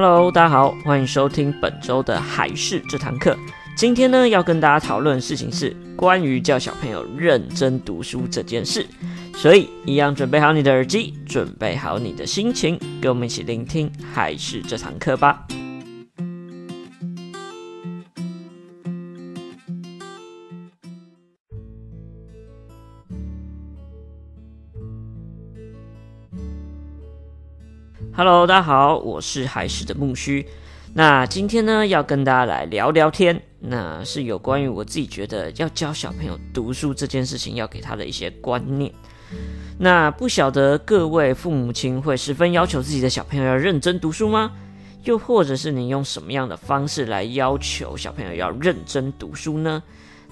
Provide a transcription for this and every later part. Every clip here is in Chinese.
Hello，大家好，欢迎收听本周的海事这堂课。今天呢，要跟大家讨论的事情是关于教小朋友认真读书这件事。所以，一样准备好你的耳机，准备好你的心情，跟我们一起聆听海事这堂课吧。Hello，大家好，我是海事的木须。那今天呢，要跟大家来聊聊天，那是有关于我自己觉得要教小朋友读书这件事情，要给他的一些观念。那不晓得各位父母亲会十分要求自己的小朋友要认真读书吗？又或者是你用什么样的方式来要求小朋友要认真读书呢？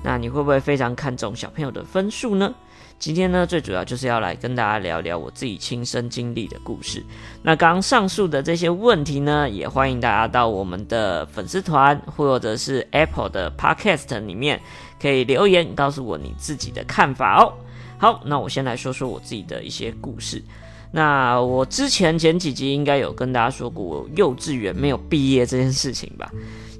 那你会不会非常看重小朋友的分数呢？今天呢，最主要就是要来跟大家聊聊我自己亲身经历的故事。那刚上述的这些问题呢，也欢迎大家到我们的粉丝团或者是 Apple 的 Podcast 里面，可以留言告诉我你自己的看法哦。好，那我先来说说我自己的一些故事。那我之前前几集应该有跟大家说过，我幼稚园没有毕业这件事情吧。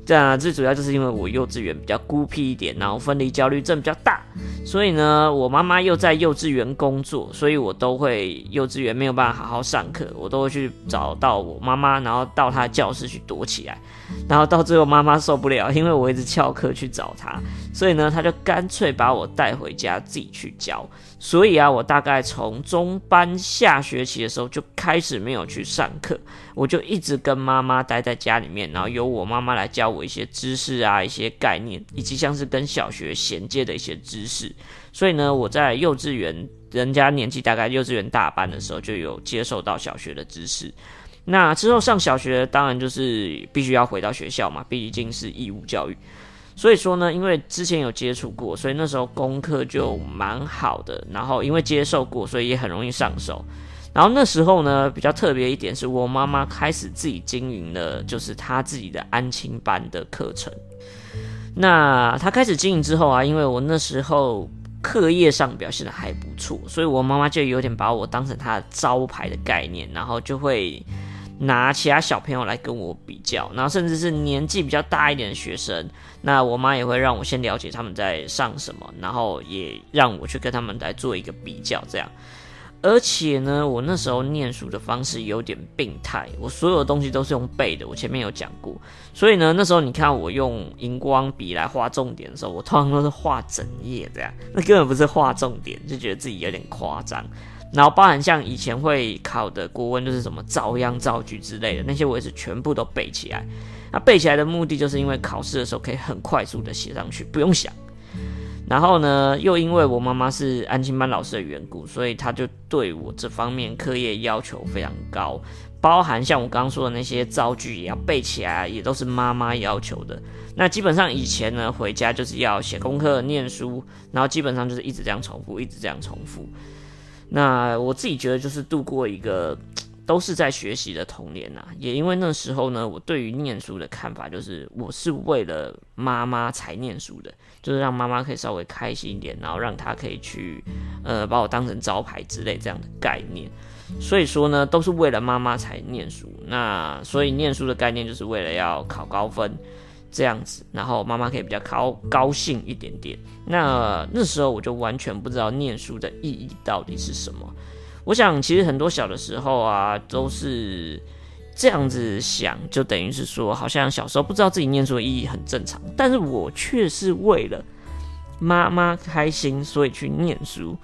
这样最主要就是因为我幼稚园比较孤僻一点，然后分离焦虑症比较大，所以呢，我妈妈又在幼稚园工作，所以我都会幼稚园没有办法好好上课，我都会去找到我妈妈，然后到她教室去躲起来，然后到最后妈妈受不了，因为我一直翘课去找她，所以呢，她就干脆把我带回家自己去教。所以啊，我大概从中班下学期的时候就开始没有去上课，我就一直跟妈妈待在家里面，然后由我妈妈来教我一些知识啊、一些概念，以及像是跟小学衔接的一些知识。所以呢，我在幼稚园，人家年纪大概幼稚园大班的时候就有接受到小学的知识。那之后上小学，当然就是必须要回到学校嘛，毕竟是义务教育。所以说呢，因为之前有接触过，所以那时候功课就蛮好的。然后因为接受过，所以也很容易上手。然后那时候呢，比较特别一点是我妈妈开始自己经营了，就是她自己的安亲班的课程。那她开始经营之后啊，因为我那时候课业上表现的还不错，所以我妈妈就有点把我当成她的招牌的概念，然后就会。拿其他小朋友来跟我比较，然后甚至是年纪比较大一点的学生，那我妈也会让我先了解他们在上什么，然后也让我去跟他们来做一个比较，这样。而且呢，我那时候念书的方式有点病态，我所有的东西都是用背的，我前面有讲过。所以呢，那时候你看我用荧光笔来画重点的时候，我通常都是画整页这样，那根本不是画重点，就觉得自己有点夸张。然后包含像以前会考的国文，就是什么造样造句之类的那些，我也是全部都背起来。那背起来的目的，就是因为考试的时候可以很快速的写上去，不用想。然后呢，又因为我妈妈是安亲班老师的缘故，所以她就对我这方面课业要求非常高，包含像我刚刚说的那些造句也要背起来，也都是妈妈要求的。那基本上以前呢，回家就是要写功课、念书，然后基本上就是一直这样重复，一直这样重复。那我自己觉得就是度过一个都是在学习的童年呐，也因为那时候呢，我对于念书的看法就是我是为了妈妈才念书的，就是让妈妈可以稍微开心一点，然后让她可以去呃把我当成招牌之类这样的概念。所以说呢，都是为了妈妈才念书。那所以念书的概念就是为了要考高分。这样子，然后妈妈可以比较高高兴一点点。那那时候我就完全不知道念书的意义到底是什么。我想，其实很多小的时候啊，都是这样子想，就等于是说，好像小时候不知道自己念书的意义很正常。但是我却是为了妈妈开心，所以去念书。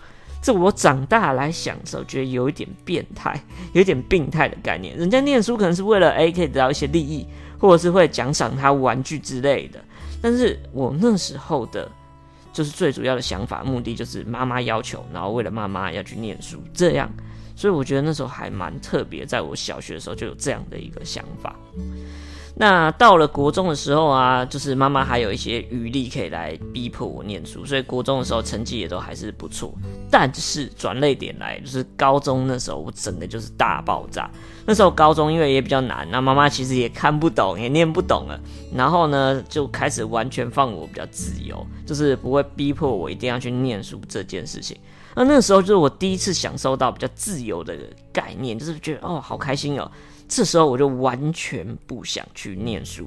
这我长大来想的时候，觉得有一点变态，有一点病态的概念。人家念书可能是为了 A 可以得到一些利益。或者是会奖赏他玩具之类的，但是我那时候的，就是最主要的想法目的就是妈妈要求，然后为了妈妈要去念书，这样，所以我觉得那时候还蛮特别，在我小学的时候就有这样的一个想法。那到了国中的时候啊，就是妈妈还有一些余力可以来逼迫我念书，所以国中的时候成绩也都还是不错。但是转泪点来，就是高中那时候，我整个就是大爆炸。那时候高中因为也比较难，那妈妈其实也看不懂，也念不懂了。然后呢，就开始完全放我比较自由，就是不会逼迫我一定要去念书这件事情。那那时候就是我第一次享受到比较自由的概念，就是觉得哦，好开心哦。这时候我就完全不想去念书。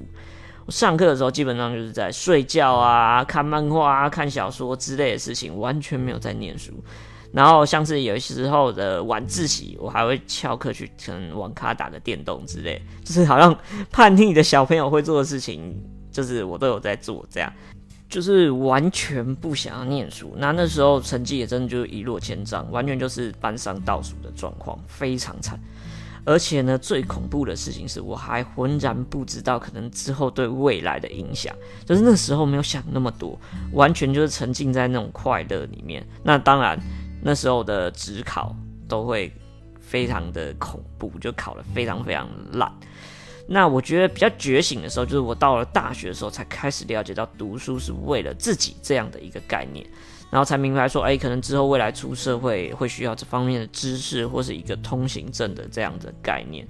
我上课的时候基本上就是在睡觉啊、看漫画啊、看小说之类的事情，完全没有在念书。然后像是有时候的晚自习，我还会翘课去可能网咖打个电动之类，就是好像叛逆的小朋友会做的事情，就是我都有在做，这样就是完全不想要念书。那那时候成绩也真的就一落千丈，完全就是班上倒数的状况，非常惨。而且呢，最恐怖的事情是我还浑然不知道可能之后对未来的影响，就是那时候没有想那么多，完全就是沉浸在那种快乐里面。那当然。那时候的职考都会非常的恐怖，就考得非常非常烂。那我觉得比较觉醒的时候，就是我到了大学的时候，才开始了解到读书是为了自己这样的一个概念，然后才明白说，哎，可能之后未来出社会会需要这方面的知识，或是一个通行证的这样的概念。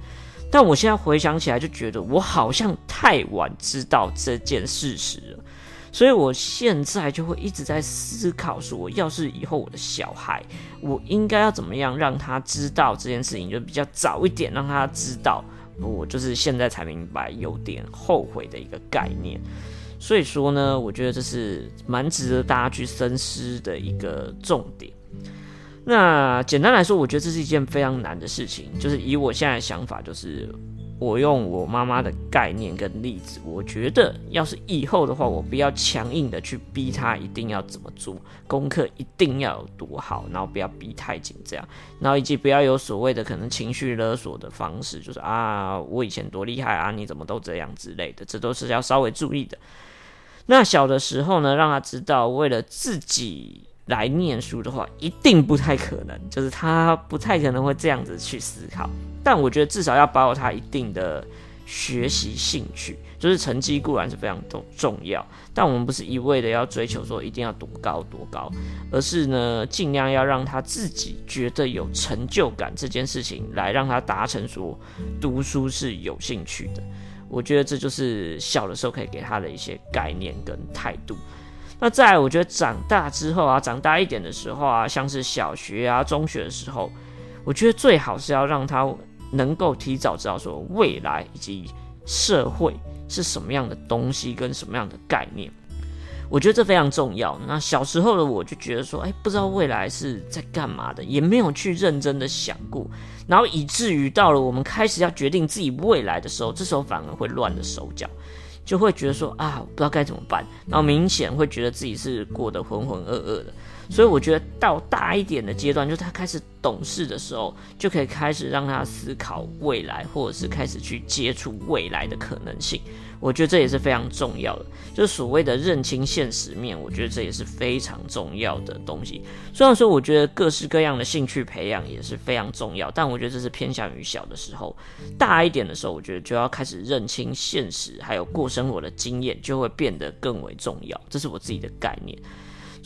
但我现在回想起来，就觉得我好像太晚知道这件事实了。所以，我现在就会一直在思考，说，要是以后我的小孩，我应该要怎么样让他知道这件事情，就比较早一点让他知道。我就是现在才明白，有点后悔的一个概念。所以说呢，我觉得这是蛮值得大家去深思的一个重点。那简单来说，我觉得这是一件非常难的事情。就是以我现在的想法，就是。我用我妈妈的概念跟例子，我觉得要是以后的话，我不要强硬的去逼他一定要怎么做，功课一定要有多好，然后不要逼太紧这样，然后以及不要有所谓的可能情绪勒索的方式，就是啊我以前多厉害啊，你怎么都这样之类的，这都是要稍微注意的。那小的时候呢，让他知道为了自己来念书的话，一定不太可能，就是他不太可能会这样子去思考。但我觉得至少要保有他一定的学习兴趣，就是成绩固然是非常重重要，但我们不是一味的要追求说一定要多高多高，而是呢尽量要让他自己觉得有成就感这件事情，来让他达成说读书是有兴趣的。我觉得这就是小的时候可以给他的一些概念跟态度。那在，我觉得长大之后啊，长大一点的时候啊，像是小学啊、中学的时候，我觉得最好是要让他。能够提早知道说未来以及社会是什么样的东西跟什么样的概念，我觉得这非常重要。那小时候的我就觉得说，哎，不知道未来是在干嘛的，也没有去认真的想过，然后以至于到了我们开始要决定自己未来的时候，这时候反而会乱了手脚，就会觉得说啊，不知道该怎么办，然后明显会觉得自己是过得浑浑噩噩的。所以我觉得到大一点的阶段，就是他开始懂事的时候，就可以开始让他思考未来，或者是开始去接触未来的可能性。我觉得这也是非常重要的，就是所谓的认清现实面。我觉得这也是非常重要的东西。虽然说我觉得各式各样的兴趣培养也是非常重要，但我觉得这是偏向于小的时候。大一点的时候，我觉得就要开始认清现实，还有过生活的经验就会变得更为重要。这是我自己的概念。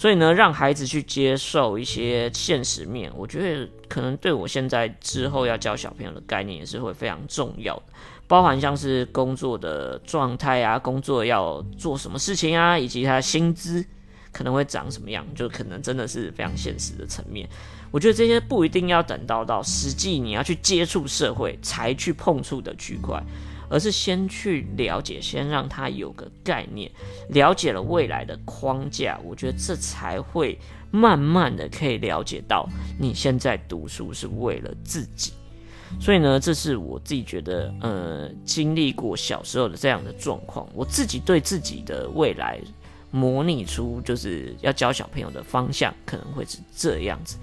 所以呢，让孩子去接受一些现实面，我觉得可能对我现在之后要教小朋友的概念也是会非常重要的，包含像是工作的状态啊，工作要做什么事情啊，以及他薪资可能会长什么样，就可能真的是非常现实的层面。我觉得这些不一定要等到到实际你要去接触社会才去碰触的区块。而是先去了解，先让他有个概念，了解了未来的框架，我觉得这才会慢慢的可以了解到你现在读书是为了自己。所以呢，这是我自己觉得，呃，经历过小时候的这样的状况，我自己对自己的未来模拟出就是要教小朋友的方向可能会是这样子。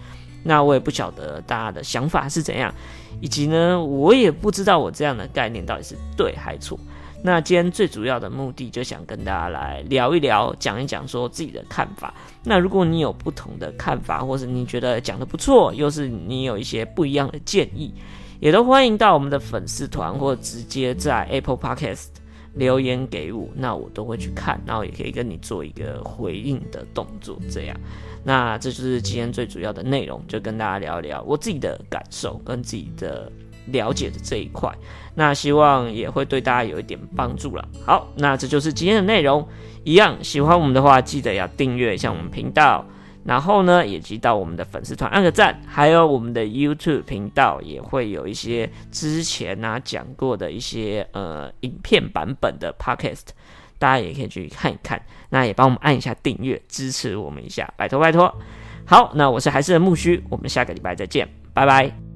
那我也不晓得大家的想法是怎样。以及呢，我也不知道我这样的概念到底是对还错。那今天最主要的目的就想跟大家来聊一聊，讲一讲说自己的看法。那如果你有不同的看法，或是你觉得讲得不错，又是你有一些不一样的建议，也都欢迎到我们的粉丝团，或直接在 Apple Podcast 留言给我，那我都会去看，然后也可以跟你做一个回应的动作，这样。那这就是今天最主要的内容，就跟大家聊一聊我自己的感受跟自己的了解的这一块。那希望也会对大家有一点帮助了。好，那这就是今天的内容。一样喜欢我们的话，记得要订阅一下我们频道。然后呢，以及到我们的粉丝团按个赞，还有我们的 YouTube 频道也会有一些之前啊讲过的一些呃影片版本的 Podcast，大家也可以去看一看。那也帮我们按一下订阅，支持我们一下，拜托拜托。好，那我是还是木须，我们下个礼拜再见，拜拜。